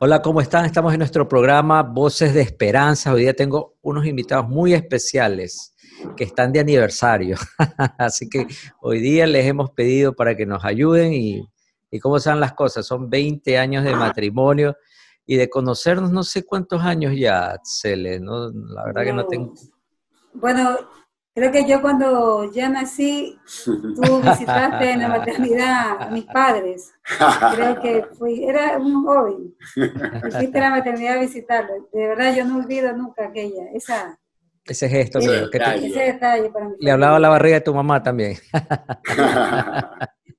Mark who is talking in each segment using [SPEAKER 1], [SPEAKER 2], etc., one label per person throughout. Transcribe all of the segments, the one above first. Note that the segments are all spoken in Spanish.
[SPEAKER 1] Hola, ¿cómo están? Estamos en nuestro programa Voces de Esperanza. Hoy día tengo unos invitados muy especiales que están de aniversario. Así que hoy día les hemos pedido para que nos ayuden y, y cómo están las cosas. Son 20 años de matrimonio y de conocernos no sé cuántos años ya, Cele, ¿no? La verdad que no tengo...
[SPEAKER 2] Bueno, Creo que yo cuando ya nací, tú visitaste en la maternidad a mis padres. Creo que fui, era un joven. Fuiste a la maternidad a visitarlo. De verdad, yo no olvido nunca aquella, esa...
[SPEAKER 1] Ese gesto, ese,
[SPEAKER 2] detalle. ese detalle para mí.
[SPEAKER 1] Le hablaba la barriga de tu mamá también.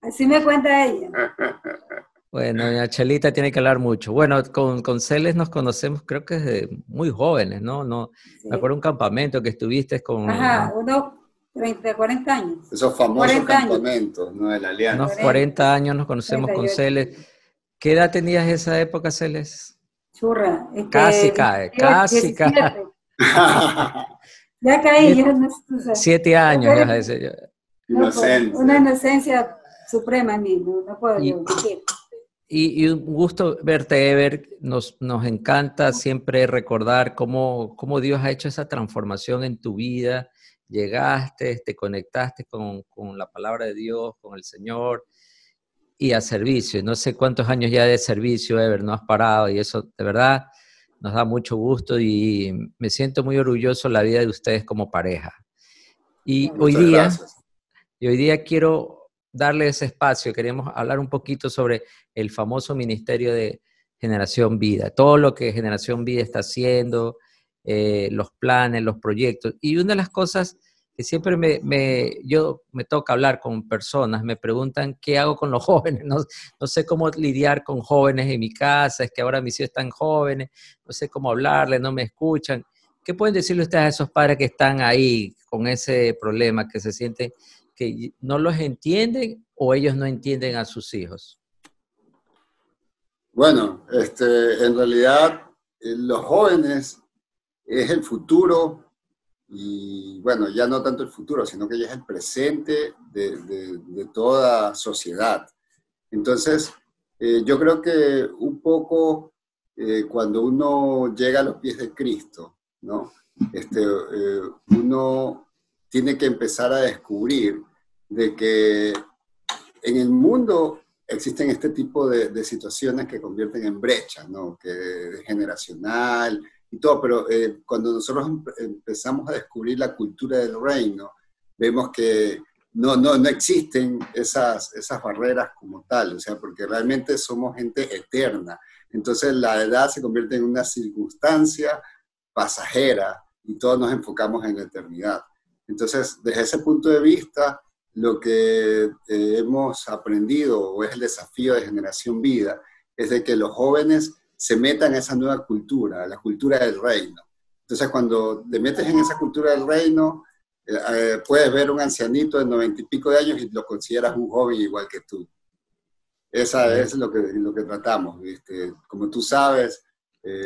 [SPEAKER 2] Así me cuenta ella.
[SPEAKER 1] Bueno, doña Chelita tiene que hablar mucho. Bueno, con, con Celes nos conocemos creo que desde muy jóvenes, ¿no? no Me acuerdo un campamento que estuviste con...
[SPEAKER 2] Ajá, unos 30, 40 años.
[SPEAKER 3] Esos famosos campamentos, ¿no? De la Alianza.
[SPEAKER 1] Unos 40 años nos conocemos con Celes. ¿Qué edad tenías esa época, Celes?
[SPEAKER 2] Churra.
[SPEAKER 1] casi cae, casi cae.
[SPEAKER 2] ya caí, ya no
[SPEAKER 1] Siete años, ya,
[SPEAKER 2] ese, inocencia. Una inocencia suprema en mí, no, puedo decir.
[SPEAKER 1] Y, un gusto verte, Ever. Nos, nos encanta siempre recordar cómo, cómo, Dios ha hecho esa transformación en tu vida. Llegaste, te conectaste con, con, la palabra de Dios, con el Señor y a servicio. No sé cuántos años ya de servicio, Ever, no has parado y eso de verdad nos da mucho gusto y me siento muy orgulloso de la vida de ustedes como pareja. Y hoy día, y hoy día quiero darle ese espacio, queremos hablar un poquito sobre el famoso Ministerio de Generación Vida, todo lo que Generación Vida está haciendo, eh, los planes, los proyectos. Y una de las cosas que siempre me, yo me toca hablar con personas, me preguntan qué hago con los jóvenes, no, no, sé cómo lidiar con jóvenes en mi casa, es que ahora mis hijos están jóvenes, no sé cómo hablarles, no me escuchan. ¿Qué pueden decirle ustedes a esos padres que están ahí con ese problema, que se sienten no los entienden o ellos no entienden a sus hijos?
[SPEAKER 3] Bueno, este, en realidad eh, los jóvenes es el futuro y bueno, ya no tanto el futuro, sino que ya es el presente de, toda sociedad. Entonces, eh, yo creo que un poco eh, cuando uno llega a los pies de Cristo, ¿no? Este, uno tiene que empezar a descubrir de que en el mundo existen este tipo de, situaciones que convierten en brechas, ¿no? Que generacional y todo, pero eh, cuando nosotros empezamos a descubrir la cultura del reino, vemos que no, no, no existen esas, esas barreras como tal, o sea, porque realmente somos gente eterna. Entonces la edad se convierte en una circunstancia pasajera y todos nos enfocamos en la eternidad. Entonces, desde ese punto de vista, lo que eh, hemos aprendido, o es el desafío de Generación Vida, es de que los jóvenes se metan a esa nueva cultura, a la cultura del reino. Entonces, cuando te metes en esa cultura del reino, eh, eh, puedes ver un ancianito de noventa y pico de años y lo consideras un joven igual que tú. Esa es lo que, lo que tratamos. Como tú sabes,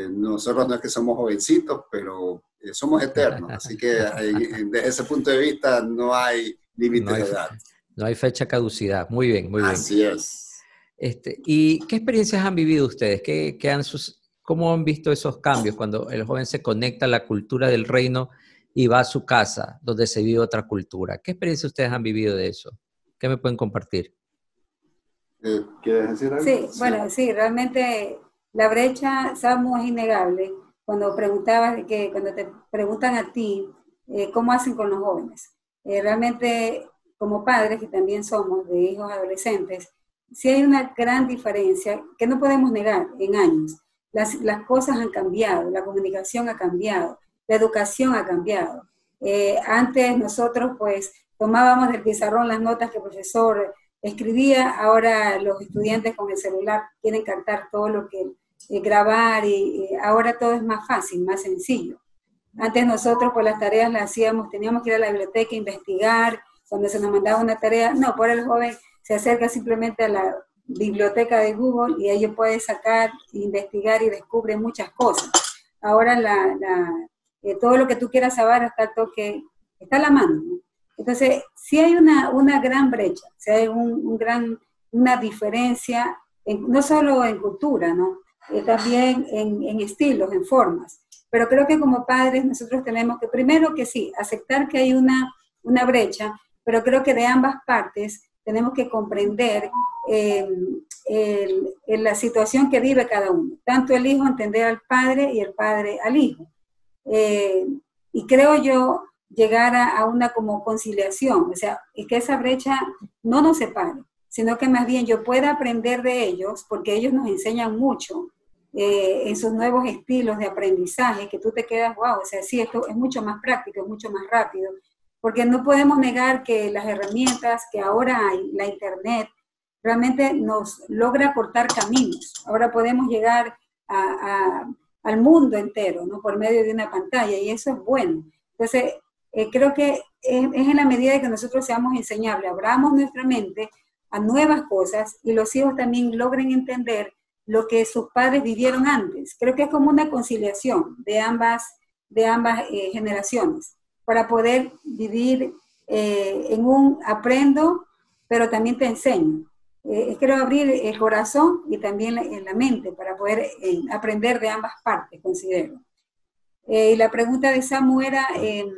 [SPEAKER 3] nosotros no es que somos jovencitos, pero somos eternos. Así que desde ese punto de vista no hay límite
[SPEAKER 1] no
[SPEAKER 3] de edad.
[SPEAKER 1] No hay fecha caducidad. Muy bien, muy bien.
[SPEAKER 3] Así es.
[SPEAKER 1] Este, ¿Y qué experiencias han vivido ustedes? ¿Qué, han sus, ¿Cómo han visto esos cambios cuando el joven se conecta a la cultura del reino y va a su casa donde se vive otra cultura? ¿Qué experiencias ustedes han vivido de eso? ¿Qué me pueden compartir?
[SPEAKER 3] Eh, ¿Quieres decir algo?
[SPEAKER 2] Sí, bueno, sí, realmente la brecha, Samu, es innegable. Cuando preguntabas, que cuando te preguntan a ti, eh, ¿cómo hacen con los jóvenes? Eh, realmente como padres, que también somos de hijos adolescentes, sí hay una gran diferencia que no podemos negar en años. Las, las cosas han cambiado, la comunicación ha cambiado, la educación ha cambiado. Eh, antes nosotros pues tomábamos del pizarrón las notas que el profesor escribía, ahora los estudiantes con el celular quieren captar todo lo que eh, grabar y ahora todo es más fácil, más sencillo. Antes nosotros por las tareas las hacíamos, teníamos que ir a la biblioteca a investigar, cuando se nos mandaba una tarea, no, por el joven se acerca simplemente a la biblioteca de Google y ellos puede sacar, investigar y descubre muchas cosas. Ahora la, eh, todo lo que tú quieras saber está al toque, está a la mano. Entonces, sí hay una, gran brecha, sí hay un, gran, una diferencia, no solo en cultura, eh, también en, estilos, en formas. Pero creo que como padres nosotros tenemos que, primero que sí, aceptar que hay una, una brecha, pero creo que de ambas partes tenemos que comprender eh, la situación que vive cada uno. Tanto el hijo entender al padre y el padre al hijo. Eh, y creo yo llegar a, una como conciliación, o sea, y que esa brecha no nos separe, sino que más bien yo pueda aprender de ellos, porque ellos nos enseñan mucho eh, en sus nuevos estilos de aprendizaje, que tú te quedas, wow, o sea, sí, esto es mucho más práctico, es mucho más rápido, porque no podemos negar que las herramientas que ahora hay, la Internet, realmente nos logra cortar caminos. Ahora podemos llegar al mundo entero, ¿no? Por medio de una pantalla, y eso es bueno. Entonces, eh, creo que es, en la medida de que nosotros seamos enseñables, abramos nuestra mente a nuevas cosas y los hijos también logren entender lo que sus padres vivieron antes. Creo que es como una conciliación de ambas, de ambas eh, generaciones para poder vivir eh, en un aprendo, pero también te enseño. quiero abrir el corazón y también la, la mente para poder aprender de ambas partes, considero. y la pregunta de Samu era... Em,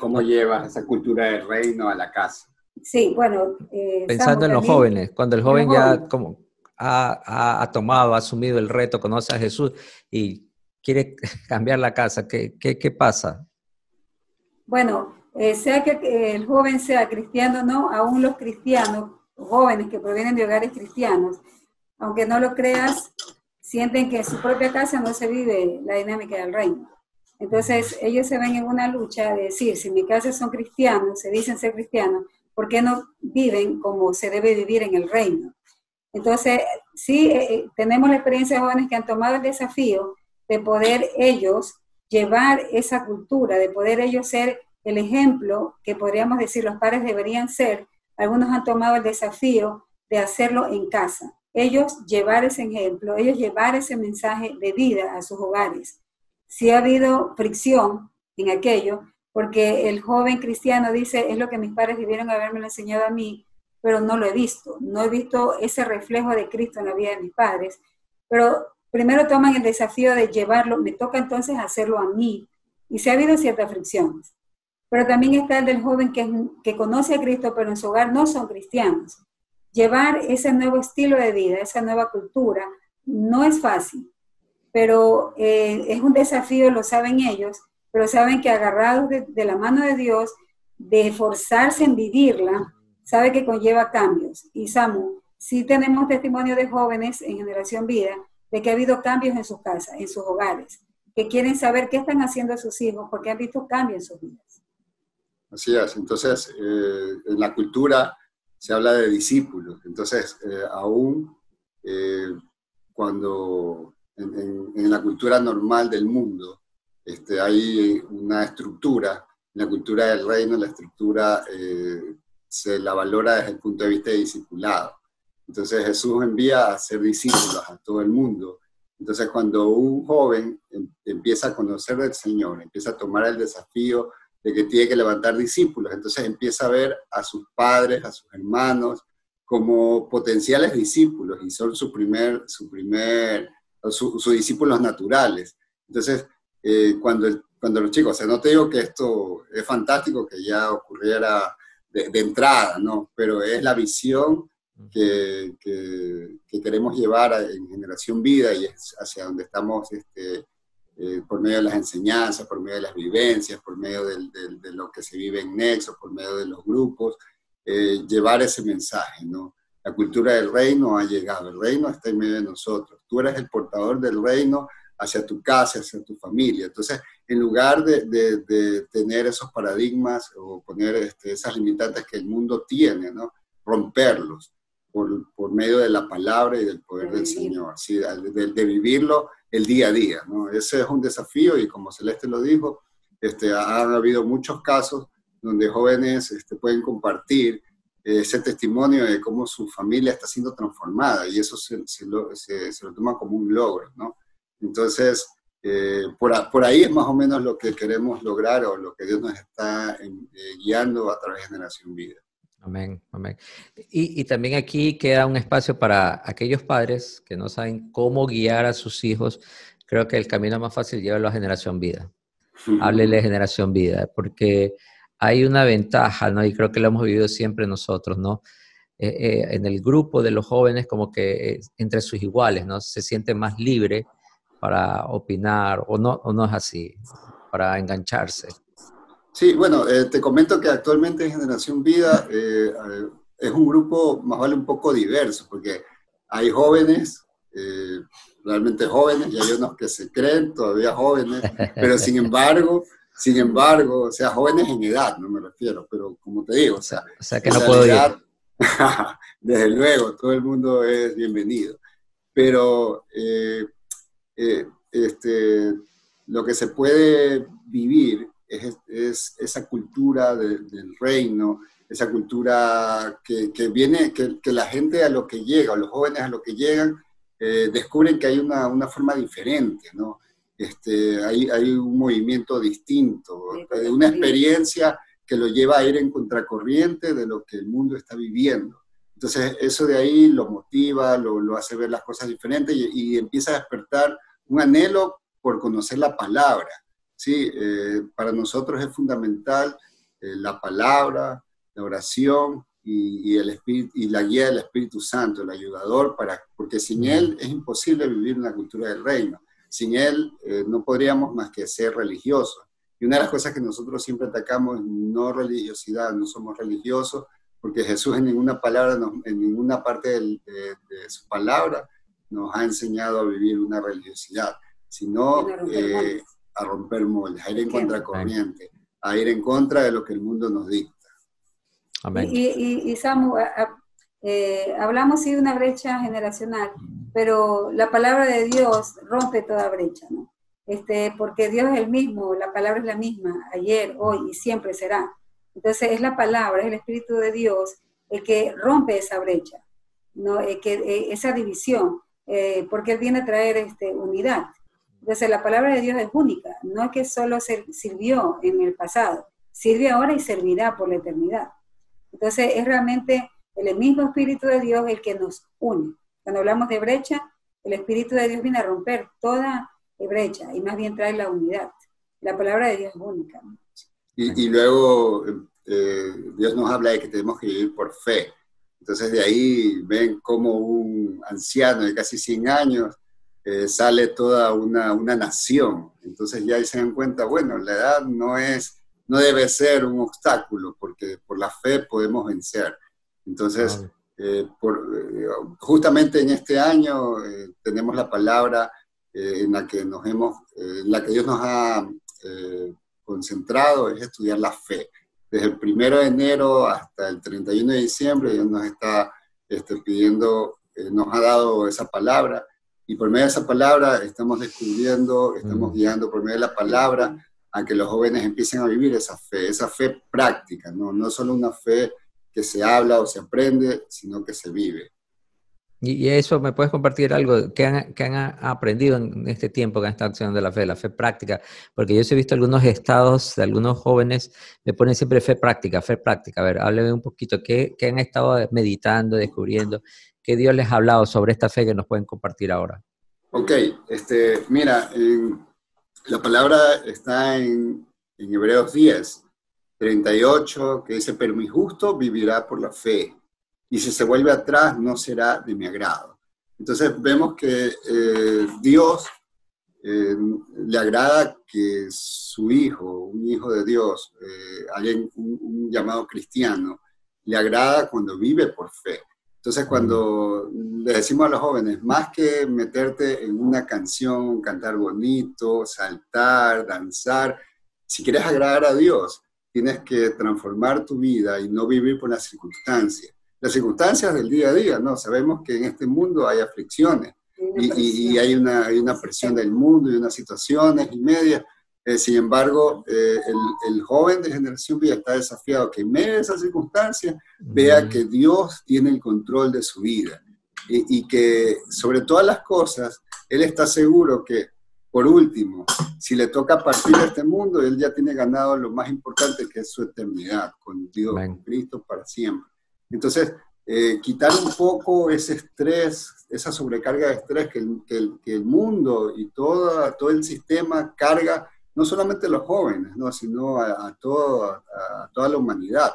[SPEAKER 3] ¿Cómo, llevas esa cultura del reino a la casa?
[SPEAKER 2] Sí, bueno.
[SPEAKER 1] Eh, Pensando en los jóvenes, cuando el joven ya como ha, tomado, ha asumido el reto, conoce a Jesús y quiere cambiar la casa, ¿qué, qué, pasa?
[SPEAKER 2] Bueno, eh, sea que el joven sea cristiano no, aún los cristianos, jóvenes que provienen de hogares cristianos, aunque no lo creas, sienten que en su propia casa no se vive la dinámica del reino. Entonces, ellos se ven en una lucha de decir, si en mi casa son cristianos, se dicen ser cristianos, ¿por qué no viven como se debe vivir en el reino? Entonces, sí, eh, eh, tenemos la experiencia de jóvenes que han tomado el desafío de poder ellos llevar esa cultura, de poder ellos ser el ejemplo que podríamos decir los padres deberían ser. Algunos han tomado el desafío de hacerlo en casa. Ellos llevar ese ejemplo, ellos llevar ese mensaje de vida a sus hogares si ha habido fricción en aquello, porque el joven cristiano dice, es lo que mis padres debieron haberme enseñado a mí, pero no lo he visto, no he visto ese reflejo de Cristo en la vida de mis padres, pero primero toman el desafío de llevarlo, me toca entonces hacerlo a mí, y si ha habido ciertas fricciones. Pero también está el del joven que, que conoce a Cristo, pero en su hogar no son cristianos. Llevar ese nuevo estilo de vida, esa nueva cultura, no es fácil. Pero eh, es un desafío, lo saben ellos, pero saben que agarrados de, la mano de Dios, de esforzarse en vivirla, sabe que conlleva cambios. Y Samu, sí tenemos testimonio de jóvenes en Generación Vida de que ha habido cambios en sus casas, en sus hogares, que quieren saber qué están haciendo sus hijos porque han visto cambios en sus vidas.
[SPEAKER 3] Así es, entonces eh, en la cultura se habla de discípulos, entonces eh, aún cuando en, la cultura normal del mundo. Este, hay una estructura, en la cultura del reino la estructura eh, se la valora desde el punto de vista de discipulado. Entonces Jesús envía a ser discípulos a todo el mundo. Entonces cuando un joven em, empieza a conocer del Señor, empieza a tomar el desafío de que tiene que levantar discípulos, entonces empieza a ver a sus padres, a sus hermanos, como potenciales discípulos y son su primer, su primer sus discípulos naturales. Entonces, eh, cuando, cuando los chicos, o sea, no te digo que esto es fantástico que ya ocurriera de, entrada, ¿no? Pero es la visión que, que, queremos llevar en Generación Vida y es hacia donde estamos este, eh, por medio de las enseñanzas, por medio de las vivencias, por medio de lo que se vive en Nexo, por medio de los grupos, eh, llevar ese mensaje, ¿no? La cultura del reino ha llegado, el reino está en medio de nosotros. Tú eres el portador del reino hacia tu casa, hacia tu familia. Entonces, en lugar de, tener esos paradigmas o poner este, esas limitantes que el mundo tiene, ¿no? romperlos por, por, medio de la palabra y del poder del Señor, ¿sí? de, vivirlo el día a día. ¿no? Ese es un desafío y como Celeste lo dijo, este, han habido muchos casos donde jóvenes este, pueden compartir ese testimonio de cómo su familia está siendo transformada y eso se, se, lo, se, lo, toma como un logro, ¿no? Entonces, eh, por, por, ahí es más o menos lo que queremos lograr o lo que Dios nos está eh, guiando a través de Generación Vida.
[SPEAKER 1] Amén, amén. Y, y, también aquí queda un espacio para aquellos padres que no saben cómo guiar a sus hijos. Creo que el camino más fácil lleva a generación vida. Háblele de generación vida, porque hay una ventaja, ¿no? Y creo que lo hemos vivido siempre nosotros, ¿no? Eh, eh, en el grupo de los jóvenes, como que entre sus iguales, ¿no? Se siente más libre para opinar, o no, o no es así, para engancharse.
[SPEAKER 3] Sí, bueno, eh, te comento que actualmente Generación Vida eh, eh, es un grupo más vale un poco diverso, porque hay jóvenes, realmente jóvenes, y hay unos que se creen todavía jóvenes, pero sin embargo, sin embargo, o sea, jóvenes en edad, no me refiero, pero como te digo, o sea,
[SPEAKER 1] o sea que no puedo ir.
[SPEAKER 3] desde luego, todo el mundo es bienvenido, pero este, lo que se puede vivir es, esa cultura del reino, esa cultura que, viene, que, la gente a lo que llega, o los jóvenes a lo que llegan, eh, descubren que hay una, una, forma diferente, ¿no? Este, hay, hay un movimiento distinto, una experiencia que lo lleva a ir en contracorriente de lo que el mundo está viviendo. Entonces, eso de ahí lo motiva, lo, lo hace ver las cosas diferentes y, y, empieza a despertar un anhelo por conocer la palabra. Sí, eh, para nosotros es fundamental eh, la palabra, la oración y, el espíritu, y la guía del Espíritu Santo, el ayudador, para, porque sin Él es imposible vivir una cultura del reino. Sin Él eh, no podríamos más que ser religiosos. Y una de las cosas que nosotros siempre atacamos es no religiosidad, no somos religiosos, porque Jesús en ninguna palabra, en ninguna parte de, de, su palabra nos ha enseñado a vivir una religiosidad, sino a romper moldes, a ir en contracorriente, a ir en contra de lo que el mundo nos dicta.
[SPEAKER 2] Amén. Y, y, Samu, eh, hablamos sí de una brecha generacional, pero la palabra de Dios rompe toda brecha, ¿no? Este, porque Dios es el mismo, la palabra es la misma, ayer, hoy y siempre será. Entonces es la palabra, es el Espíritu de Dios el que rompe esa brecha, ¿no? que, eh, esa división, eh, porque Él viene a traer este, unidad. Entonces la palabra de Dios es única, no es que solo sirvió en el pasado, sirve ahora y servirá por la eternidad. Entonces es realmente el mismo Espíritu de Dios el que nos une. Cuando hablamos de brecha, el Espíritu de Dios viene a romper toda brecha y más bien trae la unidad. La palabra de Dios es única.
[SPEAKER 3] Y, luego eh, Dios nos habla de que tenemos que vivir por fe. Entonces de ahí ven como un anciano de casi 100 años eh, sale toda una, una, nación. Entonces ya ahí se dan cuenta, bueno, la edad no es, no debe ser un obstáculo, porque por la fe podemos vencer. Entonces, eh, por, eh, justamente en este año tenemos la palabra en la que nos hemos, la que Dios nos ha concentrado, es estudiar la fe. Desde el primero de enero hasta el 31 de diciembre, Dios nos está este, pidiendo, nos ha dado esa palabra y por medio de esa palabra estamos descubriendo, estamos mm. guiando por medio de la palabra a que los jóvenes empiecen a vivir esa fe, esa fe práctica, no, no solo una fe que se habla o se aprende, sino que se vive.
[SPEAKER 1] Y, eso, ¿me puedes compartir algo que han, que han aprendido en este tiempo que han estado accionando la fe, la fe práctica? Porque yo he visto algunos estados de algunos jóvenes, me ponen siempre fe práctica, fe práctica. A ver, hábleme un poquito, ¿qué, qué han estado meditando, descubriendo? ¿Qué Dios les ha hablado sobre esta fe que nos pueden compartir ahora?
[SPEAKER 3] Ok, este, mira, la palabra está en, en Hebreos 10, 38, que dice, pero mi justo vivirá por la fe, y si se vuelve atrás no será de mi agrado. Entonces vemos que eh, Dios eh, le agrada que su hijo, un hijo de Dios, eh, alguien, un, llamado cristiano, le agrada cuando vive por fe. Entonces, cuando le decimos a los jóvenes, más que meterte en una canción, cantar bonito, saltar, danzar, si quieres agradar a Dios, tienes que transformar tu vida y no vivir por las circunstancias. Las circunstancias del día a día, ¿no? Sabemos que en este mundo hay aflicciones y, hay, una, hay una presión del mundo y unas situaciones y medias, eh, sin embargo, eh, el, joven de generación vida está desafiado que en medio de esas circunstancias vea que Dios tiene el control de su vida y, y, que sobre todas las cosas, él está seguro que, por último, si le toca partir de este mundo, él ya tiene ganado lo más importante que es su eternidad con Dios, con Cristo para siempre. Entonces, eh, quitar un poco ese estrés, esa sobrecarga de estrés que el, que el, mundo y toda, todo el sistema carga, no solamente a los jóvenes, ¿no? sino a, a, todo, a, toda la humanidad.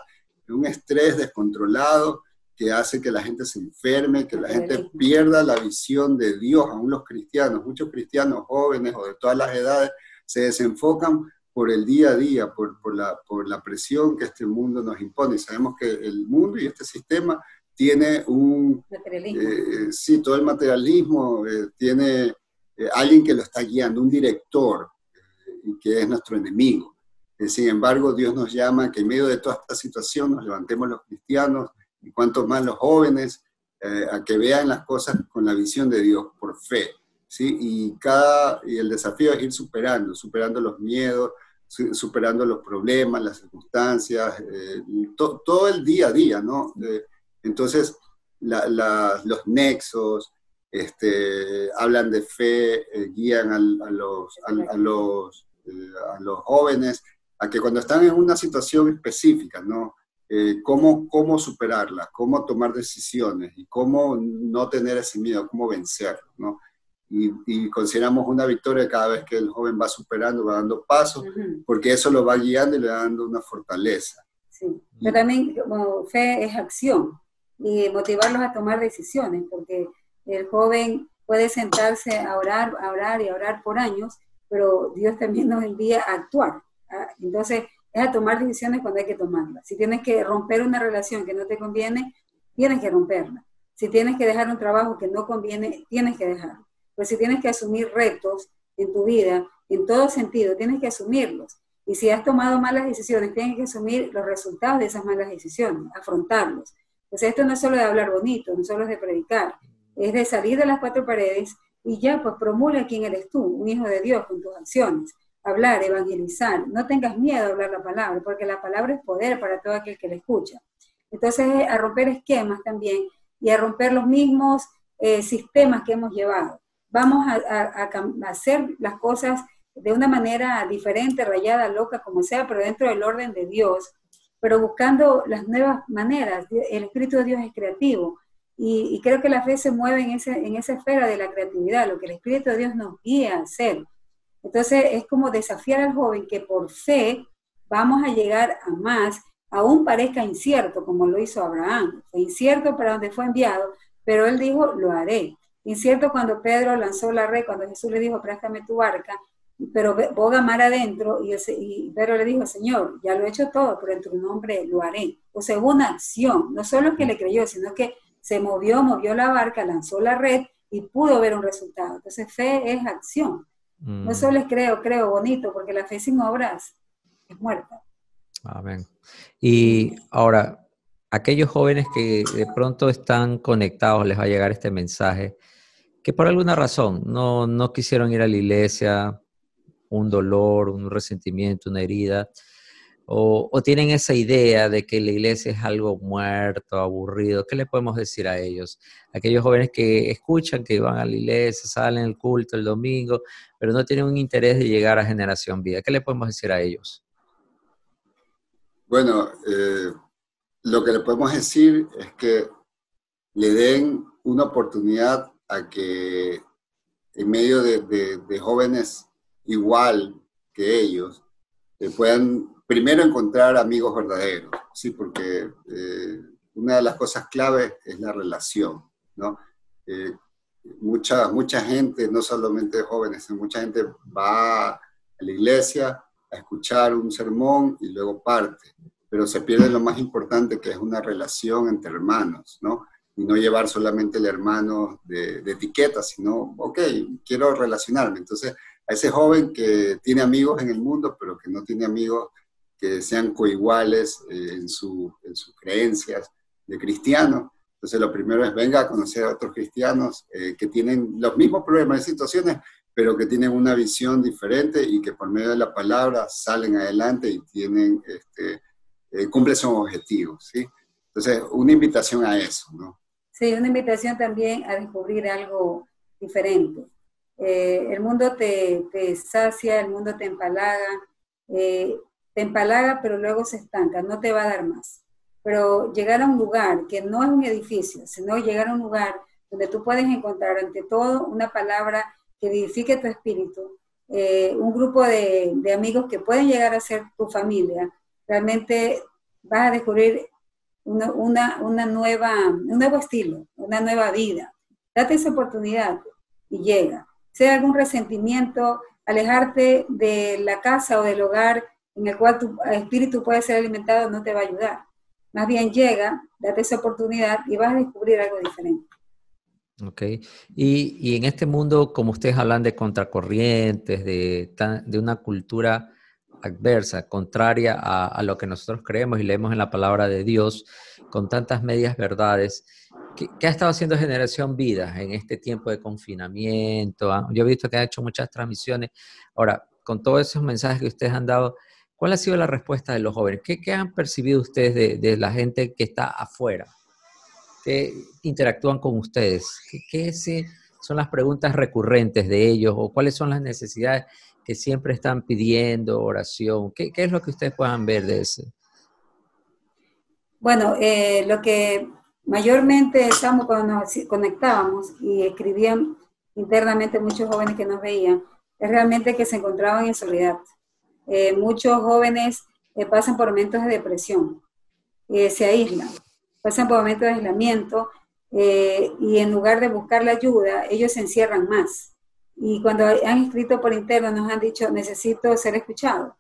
[SPEAKER 3] Un estrés descontrolado que hace que la gente se enferme, que la gente pierda la visión de Dios, aún los cristianos, muchos cristianos jóvenes o de todas las edades se desenfocan por el día a día, por, por, la, por la presión que este mundo nos impone. Y sabemos que el mundo y este sistema tiene un... Eh, sí, todo el materialismo eh, tiene eh, alguien que lo está guiando, un director, y que es nuestro enemigo. sin embargo, Dios nos llama que en medio de toda esta situación nos levantemos los cristianos y cuanto más los jóvenes a que vean las cosas con la visión de Dios por fe. ¿sí? Y, cada, y el desafío es ir superando, superando los miedos, superando los problemas, las circunstancias, todo el día a día, ¿no? Entonces, los nexos este, hablan de fe, eh, guían eh, a, los, jóvenes a que cuando están en una situación específica, ¿no? Eh, cómo, cómo superarla, cómo tomar decisiones y cómo no tener ese miedo, cómo vencerlo, ¿no? Y, consideramos una victoria cada vez que el joven va superando, va dando pasos, porque eso lo va guiando y le va dando una fortaleza.
[SPEAKER 2] Sí, pero también como fe es acción, y motivarlos a tomar decisiones, porque el joven puede sentarse a orar, a orar y a orar por años, pero Dios también nos envía a actuar. Entonces, es a tomar decisiones cuando hay que tomarlas. Si tienes que romper una relación que no te conviene, tienes que romperla. Si tienes que dejar un trabajo que no conviene, tienes que dejarlo. Pues si tienes que asumir retos en tu vida, en todo sentido, tienes que asumirlos. Y si has tomado malas decisiones, tienes que asumir los resultados de esas malas decisiones, afrontarlos. Pues esto no es solo de hablar bonito, no solo es de predicar, es de salir de las cuatro paredes y ya pues promulga quién eres tú, un hijo de Dios con tus acciones. Hablar, evangelizar, no tengas miedo a hablar la palabra, porque la palabra es poder para todo aquel que la escucha. Entonces, a romper esquemas también y a romper los mismos eh, sistemas que hemos llevado. Vamos a, hacer las cosas de una manera diferente, rayada, loca, como sea, pero dentro del orden de Dios, pero buscando las nuevas maneras. El Espíritu de Dios es creativo y, creo que la fe se mueve en, esa esfera de la creatividad, lo que el Espíritu de Dios nos guía a hacer. Entonces es como desafiar al joven que por fe vamos a llegar a más, aún parezca incierto, como lo hizo Abraham. Incierto para donde fue enviado, pero él dijo, lo haré. Incierto cuando Pedro lanzó la red, cuando Jesús le dijo, préstame tu barca, pero boga mar adentro y, y, Pedro le dijo, Señor, ya lo he hecho todo, pero en tu nombre lo haré. O sea, hubo una acción, no solo que le creyó, sino que se movió, movió la barca, lanzó la red y pudo ver un resultado. Entonces, fe es acción. No mm. solo es creo, creo, bonito, porque la fe sin obras es muerta.
[SPEAKER 1] Amén. Y ahora, aquellos jóvenes que de pronto están conectados, les va a llegar este mensaje, que por alguna razón no, no quisieron ir a la iglesia, un dolor, un resentimiento, una herida, o, tienen esa idea de que la iglesia es algo muerto, aburrido, ¿qué le podemos decir a ellos? Aquellos jóvenes que escuchan que van a la iglesia, salen al culto el domingo, pero no tienen un interés de llegar a generación vida, ¿qué le podemos decir a ellos?
[SPEAKER 3] Bueno, eh, lo que le podemos decir es que le den una oportunidad que en medio de jóvenes igual que ellos, eh, puedan primero encontrar amigos verdaderos, ¿sí? porque eh, una de las cosas claves es la relación, ¿no? Eh, mucha, mucha gente, no solamente jóvenes, mucha gente va a la iglesia a escuchar un sermón y luego parte, pero se pierde lo más importante que es una relación entre hermanos, ¿no? Y no llevar solamente el hermano de, de etiqueta, sino, ok, quiero relacionarme. Entonces, a ese joven que tiene amigos en el mundo, pero que no tiene amigos que sean coiguales eh, en, su, en, sus creencias de cristiano. Entonces lo primero es venga a conocer a otros cristianos eh, que tienen los mismos problemas y situaciones, pero que tienen una visión diferente y que por medio de la palabra salen adelante y tienen, este, eh, cumplen sus objetivos. ¿sí? Entonces, una invitación a eso, ¿no?
[SPEAKER 2] Sí, una invitación también a descubrir algo diferente. Eh, el mundo te, sacia, el mundo te empalaga, eh, te empalaga, pero luego se estanca, no te va a dar más. pero llegar a un lugar que no es un edificio, sino llegar a un lugar donde tú puedes encontrar ante todo una palabra que edifique tu espíritu, eh, un grupo de, de, amigos que pueden llegar a ser tu familia, realmente vas a descubrir una, una, nueva, un nuevo estilo, una nueva vida. Date esa oportunidad y llega. Sea algún resentimiento, alejarte de la casa o del hogar en el cual tu espíritu puede ser alimentado no te va a ayudar. Más bien llega, date esa oportunidad y vas a descubrir algo diferente.
[SPEAKER 1] Ok. Y, y en este mundo, como ustedes hablan de contracorrientes, de, de una cultura adversa, contraria a, lo que nosotros creemos y leemos en la palabra de Dios, con tantas medias verdades, ¿qué, qué ha estado haciendo Generación Vida en este tiempo de confinamiento? Ah, yo he visto que ha hecho muchas transmisiones. Ahora, con todos esos mensajes que ustedes han dado, ¿cuál ha sido la respuesta de los jóvenes? ¿Qué, qué han percibido ustedes de, la gente que está afuera? que interactúan con ustedes? ¿Qué, qué son las preguntas recurrentes de ellos o cuáles son las necesidades que siempre están pidiendo oración? ¿Qué, qué es lo que ustedes puedan ver de eso?
[SPEAKER 2] Bueno, eh, lo que mayormente estamos cuando nos conectábamos y escribían internamente muchos jóvenes que nos veían, es realmente que se encontraban en soledad. Eh, muchos jóvenes eh, pasan por momentos de depresión, se aíslan, pasan por momentos de aislamiento y en lugar de buscar la ayuda, ellos se encierran más. Y cuando han escrito por interno nos han dicho, necesito ser escuchado.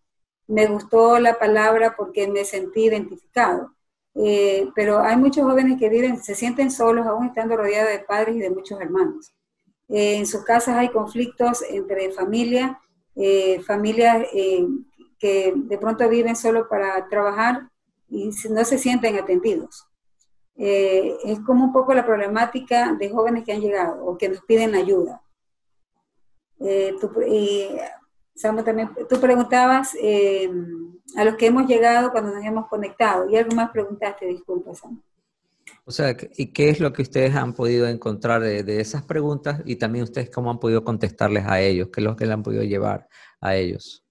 [SPEAKER 2] Me gustó la palabra porque me sentí identificado. Eh, pero hay muchos jóvenes que viven, se sienten solos aún estando rodeados de padres y de muchos hermanos. Eh, en sus casas hay conflictos entre familias, eh, familias eh, que de pronto viven solo para trabajar y no se sienten atendidos. Eh, es como un poco la problemática de jóvenes que han llegado o que nos piden ayuda. Tú, Samu, también, tú preguntabas a los que hemos llegado cuando nos hemos conectado. Y algo más preguntaste, disculpa, Sam.
[SPEAKER 1] O sea, ¿y qué es lo que ustedes han podido encontrar de, de, esas preguntas y también ustedes cómo han podido contestarles a ellos? ¿Qué es lo que le han podido llevar a ellos?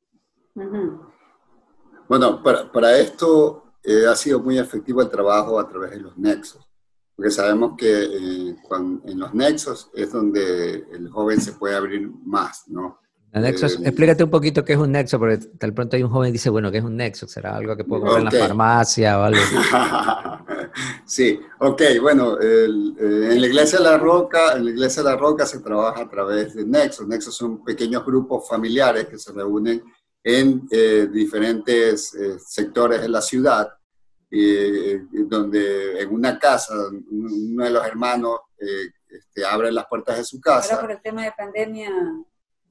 [SPEAKER 3] Uh -huh. Bueno, para, para esto eh, ha sido muy efectivo el trabajo a través de los nexos, porque sabemos que eh, cuando, en los nexos es donde el joven se puede abrir más, ¿no?
[SPEAKER 1] Nexo, eh, explícate un poquito qué es un nexo, porque tal pronto hay un joven que dice, bueno, ¿qué es un nexo? ¿Será algo que puedo comprar okay. en la farmacia o algo?
[SPEAKER 3] sí, ok, bueno, el, eh, en la Iglesia de la Roca, en la Iglesia de la Roca se trabaja a través de nexos. Nexos son pequeños grupos familiares que se reúnen en eh, diferentes eh, sectores de la ciudad, donde en una casa, uno de los hermanos este, abre las puertas de su casa.
[SPEAKER 2] Ahora por el tema de pandemia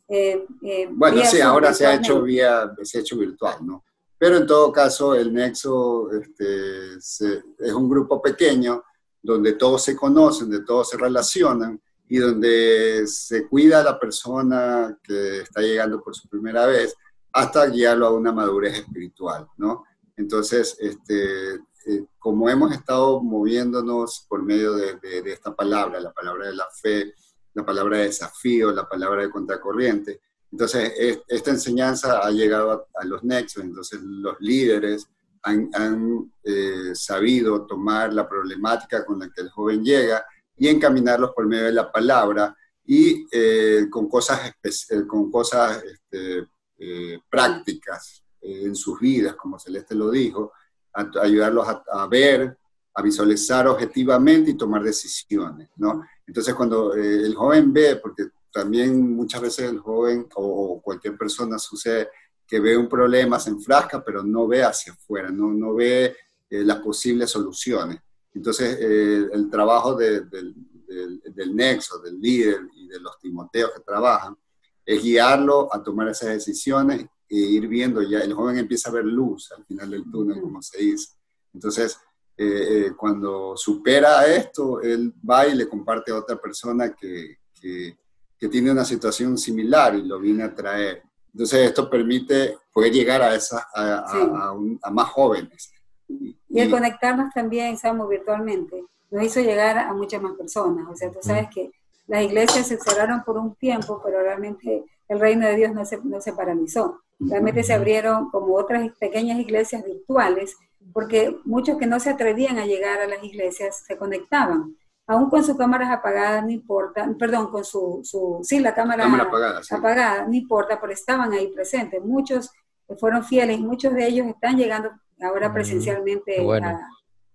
[SPEAKER 3] eh, eh, bueno, sí, ahora se ha hecho vía, se ha hecho virtual, ¿no? Pero en todo caso, el Nexo este, se, es un grupo pequeño donde todos se conocen, donde todos se relacionan y donde se cuida a la persona que está llegando por su primera vez hasta guiarlo a una madurez espiritual, ¿no? Entonces, este, eh, como hemos estado moviéndonos por medio de, de, de esta palabra, la palabra de la fe, la palabra de desafío, la palabra de contracorriente. Entonces, esta enseñanza ha llegado a, a los nexos, entonces los líderes han, han eh, sabido tomar la problemática con la que el joven llega y encaminarlos por medio de la palabra y eh, con cosas, eh, con cosas este, eh, prácticas eh, en sus vidas, como Celeste lo dijo, a, a ayudarlos a, a, ver, a visualizar objetivamente y tomar decisiones, ¿no? Entonces, cuando eh, el joven ve, porque también muchas veces el joven o, o, cualquier persona sucede que ve un problema, se enfrasca, pero no ve hacia afuera, no, no ve eh, las posibles soluciones. Entonces, eh, el trabajo de, de, de, del nexo, del líder y de los timoteos que trabajan, es guiarlo a tomar esas decisiones e ir viendo ya, el joven empieza a ver luz al final del túnel, como se dice. Entonces, eh, eh, cuando supera esto, él va y le comparte a otra persona que, que, que, tiene una situación similar y lo viene a traer. Entonces esto permite poder llegar a, esa, a, sí. a, un, a más jóvenes.
[SPEAKER 2] Y, y el conectarnos también, Samu, virtualmente, nos hizo llegar a muchas más personas. O sea, tú sabes que las iglesias se cerraron por un tiempo, pero realmente el reino de Dios no se, no se paralizó. Realmente se abrieron como otras pequeñas iglesias virtuales, porque muchos que no se atrevían a llegar a las iglesias se conectaban. Aún con sus cámaras apagadas, no importa, perdón, con su, su sí, la cámara, apagada, apagada, no importa, pero estaban ahí presentes. Muchos fueron fieles, muchos de ellos están llegando ahora mm, presencialmente a,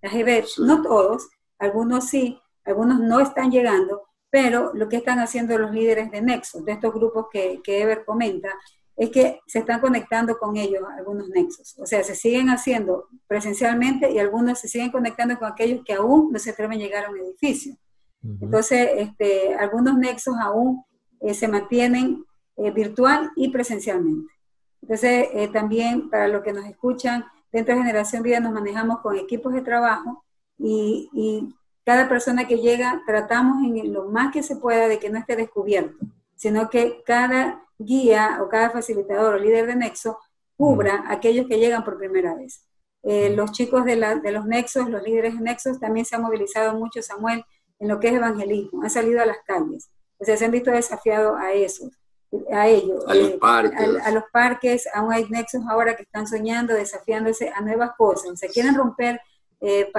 [SPEAKER 2] a GB. No todos, algunos sí, algunos no están llegando, pero lo que están haciendo los líderes de Nexos, de estos grupos que, que Ever comenta, es que se están conectando con ellos algunos nexos. O sea, se siguen haciendo presencialmente y algunos se siguen conectando con aquellos que aún no se atreven a llegar a un edificio. Entonces, este, algunos nexos aún eh, se mantienen eh, virtual y presencialmente. Entonces, eh, también para los que nos escuchan, dentro de Generación Vida nos manejamos con equipos de trabajo y, y cada persona que llega tratamos en lo más que se pueda de que no esté descubierto, sino que cada guía o cada facilitador o líder de nexo cubra a aquellos que llegan por primera vez. Eh, los chicos de, los nexos, los líderes de nexos, también se han movilizado mucho, Samuel, en lo que es evangelismo, han salido a las calles, o sea, se han visto desafiados a eso, a ellos.
[SPEAKER 3] A los eh, parques.
[SPEAKER 2] A, los parques, aún hay nexos ahora que están soñando, desafiándose a nuevas cosas, o sea, quieren romper eh,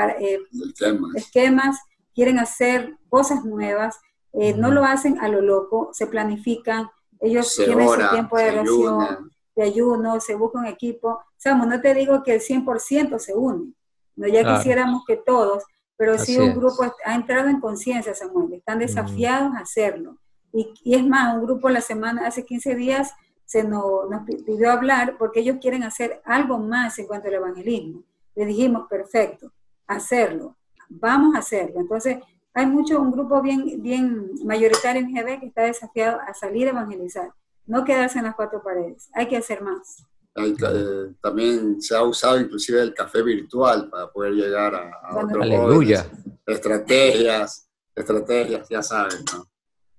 [SPEAKER 2] esquemas. quieren hacer cosas nuevas, no lo hacen a lo loco, se planifican, ellos tienen su tiempo de oración, de ayuno, se busca un equipo. Samu, no te digo que el 100% se une, no ya quisiéramos que todos, pero sí un grupo ha entrado en conciencia, Samuel, están mm. desafiados a hacerlo. Y, es más, un grupo la semana, hace 15 días, se nos, nos, pidió hablar porque ellos quieren hacer algo más en cuanto al evangelismo. Le dijimos, perfecto, hacerlo, vamos a hacerlo. Entonces, hay mucho, un grupo bien, bien mayoritario en GB que está desafiado a salir a evangelizar, no quedarse en las cuatro paredes, hay que hacer más.
[SPEAKER 3] Eh, también se ha usado inclusive el café virtual para poder llegar a, a otros
[SPEAKER 1] Aleluya.
[SPEAKER 3] Estrategias, estrategias, ya saben, ¿no?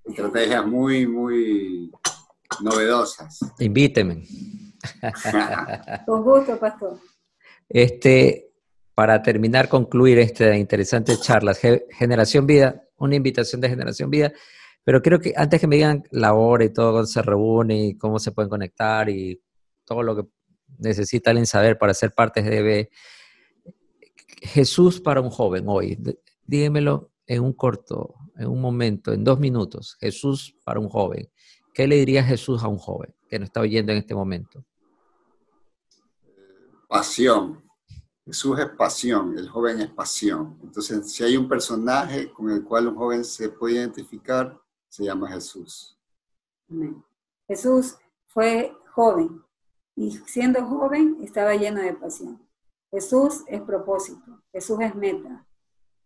[SPEAKER 3] Estrategias muy, muy novedosas.
[SPEAKER 1] Invíteme.
[SPEAKER 2] Con gusto, pastor.
[SPEAKER 1] Este, para terminar, concluir esta interesante charla, Generación Vida, una invitación de Generación Vida, pero creo que antes que me digan la hora y todo, se reúne y cómo se pueden conectar y todo lo que necesita alguien saber para ser parte de GB, Jesús para un joven hoy, dígamelo en un corto, en un momento, en dos minutos, Jesús para un joven. ¿Qué le diría Jesús a un joven que nos está oyendo en este momento?
[SPEAKER 3] Pasión Jesús es pasión, el joven es pasión. Entonces, si hay un personaje con el cual un joven se puede identificar, se llama Jesús.
[SPEAKER 2] Jesús fue joven y siendo joven estaba lleno de pasión. Jesús es propósito, Jesús es meta,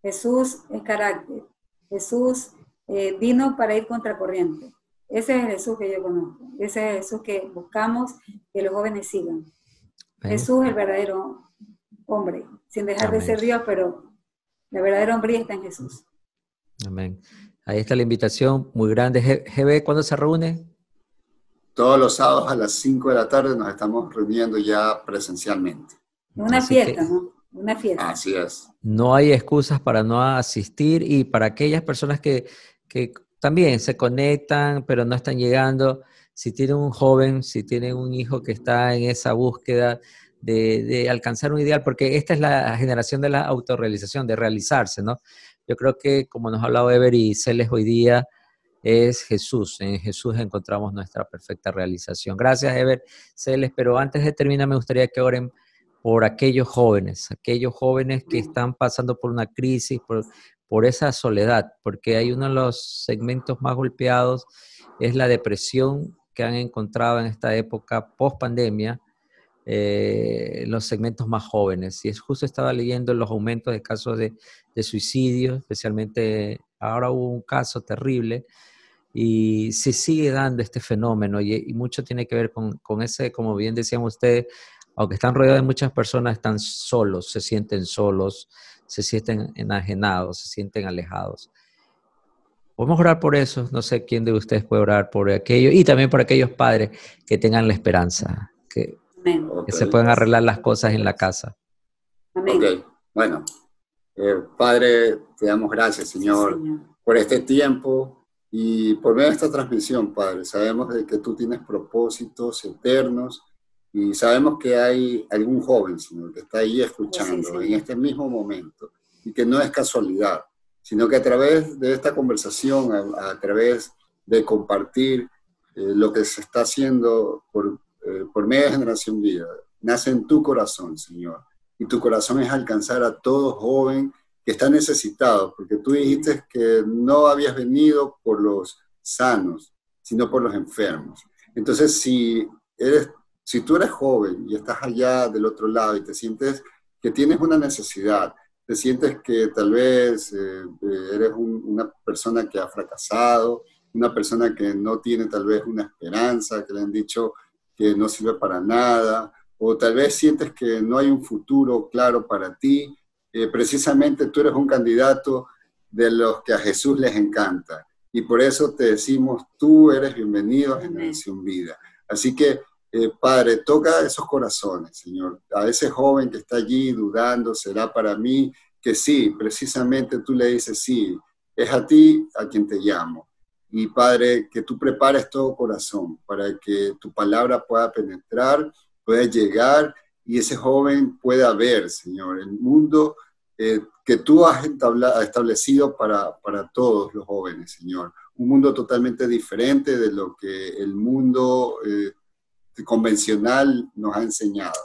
[SPEAKER 2] Jesús es carácter, Jesús eh, vino para ir contracorriente. Ese es el Jesús que yo conozco, ese es el Jesús que buscamos que los jóvenes sigan. Jesús es el verdadero hombre, sin dejar de ser Dios, pero la verdadera hombría está en Jesús.
[SPEAKER 1] Amén. Ahí está la invitación muy grande. GB, ¿cuándo se reúne?
[SPEAKER 3] Todos los sábados a las 5 de la tarde nos estamos reuniendo ya presencialmente.
[SPEAKER 2] Una fiesta, ¿no? Una fiesta.
[SPEAKER 3] Así es.
[SPEAKER 1] No hay excusas para no asistir y para aquellas personas que, que también se conectan, pero no están llegando. Si tienen un joven, si tienen un hijo que está en esa búsqueda de, alcanzar un ideal, porque esta es la generación de la autorrealización, de realizarse, ¿no? Yo creo que, como nos ha hablado Ever y Celes hoy día, es Jesús. En Jesús encontramos nuestra perfecta realización. Gracias, Ever, Celes. Pero antes de terminar, me gustaría que oren por aquellos jóvenes, aquellos jóvenes que están pasando por una crisis, por, por esa soledad, porque hay uno de los segmentos más golpeados, es la depresión que han encontrado en esta época post pandemia, eh, los segmentos más jóvenes. Y es justo estaba leyendo los aumentos de casos de, suicidio, especialmente ahora hubo un caso terrible y se sigue dando este fenómeno y, mucho tiene que ver con, con, ese, como bien decían ustedes, aunque están rodeados de muchas personas, están solos, se sienten solos, se sienten enajenados, se sienten alejados. Podemos orar por eso, no sé quién de ustedes puede orar por aquello y también por aquellos padres que tengan la esperanza, que que se pueden arreglar las cosas en la casa.
[SPEAKER 3] Amén. Bueno, eh, Padre, te damos gracias, Señor, por este tiempo y por medio de esta transmisión, Padre. Sabemos de que tú tienes propósitos eternos Y sabemos que hay algún joven, Señor, que está ahí escuchando en este mismo momento y que no es casualidad, sino que a través de esta conversación, a, través de compartir eh, lo que se está haciendo por, eh, por medio de Generación Vida, nace en tu corazón, Señor. Y tu corazón es alcanzar a todo joven que está necesitado, porque tú dijiste que no habías venido por los sanos, sino por los enfermos. Entonces, si eres si tú eres joven y estás allá del otro lado y te sientes que tienes una necesidad, te sientes que tal vez eh, eh, eres una persona que ha fracasado, una persona que no tiene tal vez una esperanza, que le han dicho que no sirve para nada, o tal vez sientes que no hay un futuro claro para ti, eh, precisamente tú eres un candidato de los que a Jesús les encanta. Y por eso te decimos, tú eres bienvenido a Generación Vida. Así que eh, Padre, toca esos corazones, Señor. A ese joven que está allí dudando, será para mí que sí, precisamente tú le dices, sí, es a ti a quien te llamo. Y Padre, que tú prepares todo corazón para que tu palabra pueda penetrar, pueda llegar y ese joven pueda ver, Señor, el mundo eh, que tú has establecido para, para todos los jóvenes, Señor. Un mundo totalmente diferente de lo que el mundo eh, convencional nos ha enseñado.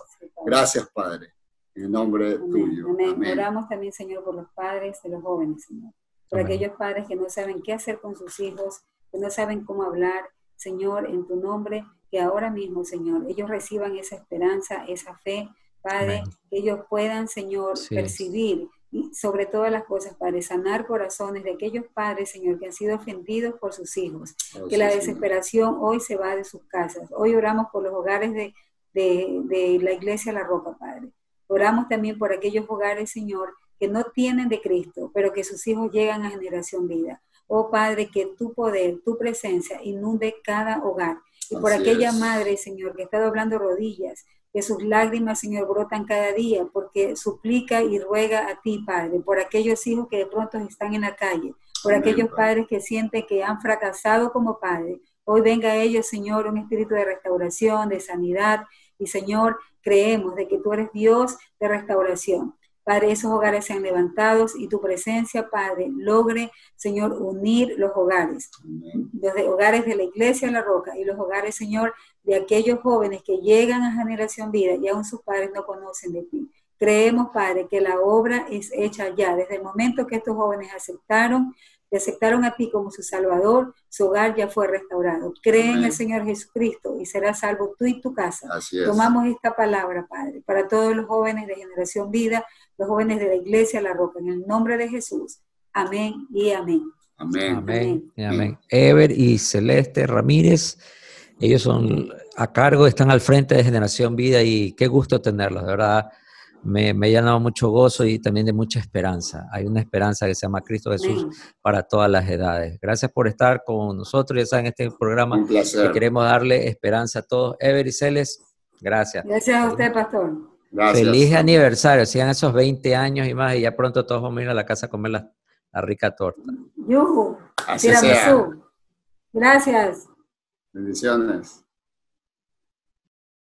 [SPEAKER 3] Gracias, Padre, en el nombre tuyo.
[SPEAKER 2] Amén. Oramos también, Señor, por los padres de los jóvenes, Señor. Por aquellos padres que no saben qué hacer con sus hijos, que no saben cómo hablar, Señor, en tu nombre, que ahora mismo, Señor, ellos reciban esa esperanza, esa fe, Padre, que ellos puedan, Señor, percibir y sobre todas las cosas, Padre, sanar corazones de aquellos padres, Señor, que han sido ofendidos por sus hijos, oh, que la desesperación hoy se va de sus casas. Hoy oramos por los hogares de, de, la iglesia La Roca, Padre. Oramos también por aquellos hogares, Señor, que no tienen de Cristo, pero que sus hijos llegan a generación vida. Oh Padre, que tu poder, tu presencia inunde cada hogar. Y por aquella madre, Señor, que está doblando rodillas, que sus lágrimas, Señor, brotan cada día, porque suplica y ruega a ti, Padre, por aquellos hijos que de pronto están en la calle, por aquellos padres que sienten que han fracasado como padres. Hoy venga a ellos, Señor, un espíritu de restauración, de sanidad, y Señor, creemos de que tú eres Dios de restauración. Padre, esos hogares sean levantados y tu presencia, Padre, logre, Señor, unir los hogares. Los hogares de la iglesia en la roca y los hogares, Señor, de aquellos jóvenes que llegan a generación vida y aún sus padres no conocen de ti. Creemos, Padre, que la obra es hecha ya. Desde el momento que estos jóvenes aceptaron, te aceptaron a ti como su Salvador, su hogar ya fue restaurado. Cree en el Señor Jesucristo y serás salvo tú y tu casa. Tomamos esta palabra, Padre, para todos los jóvenes de Generación Vida, los jóvenes de la Iglesia La Roca, en el nombre de Jesús. Amén y amén.
[SPEAKER 1] Amén. Amén. amén. Ever y Celeste Ramírez, ellos son a cargo, están al frente de Generación Vida y qué gusto tenerlos, de verdad me, me, ha llenado mucho gozo y también de mucha esperanza. Hay una esperanza que se llama Cristo Jesús para todas las edades. Gracias por estar con nosotros, ya saben, este programa Un que queremos darle esperanza a todos. Ever y Celes, gracias.
[SPEAKER 2] Gracias a usted, pastor.
[SPEAKER 1] Feliz aniversario, sigan esos 20 años y más y ya pronto todos vamos a ir a la casa a comer la, rica torta.
[SPEAKER 2] Yuhu. Gracias.
[SPEAKER 3] Bendiciones.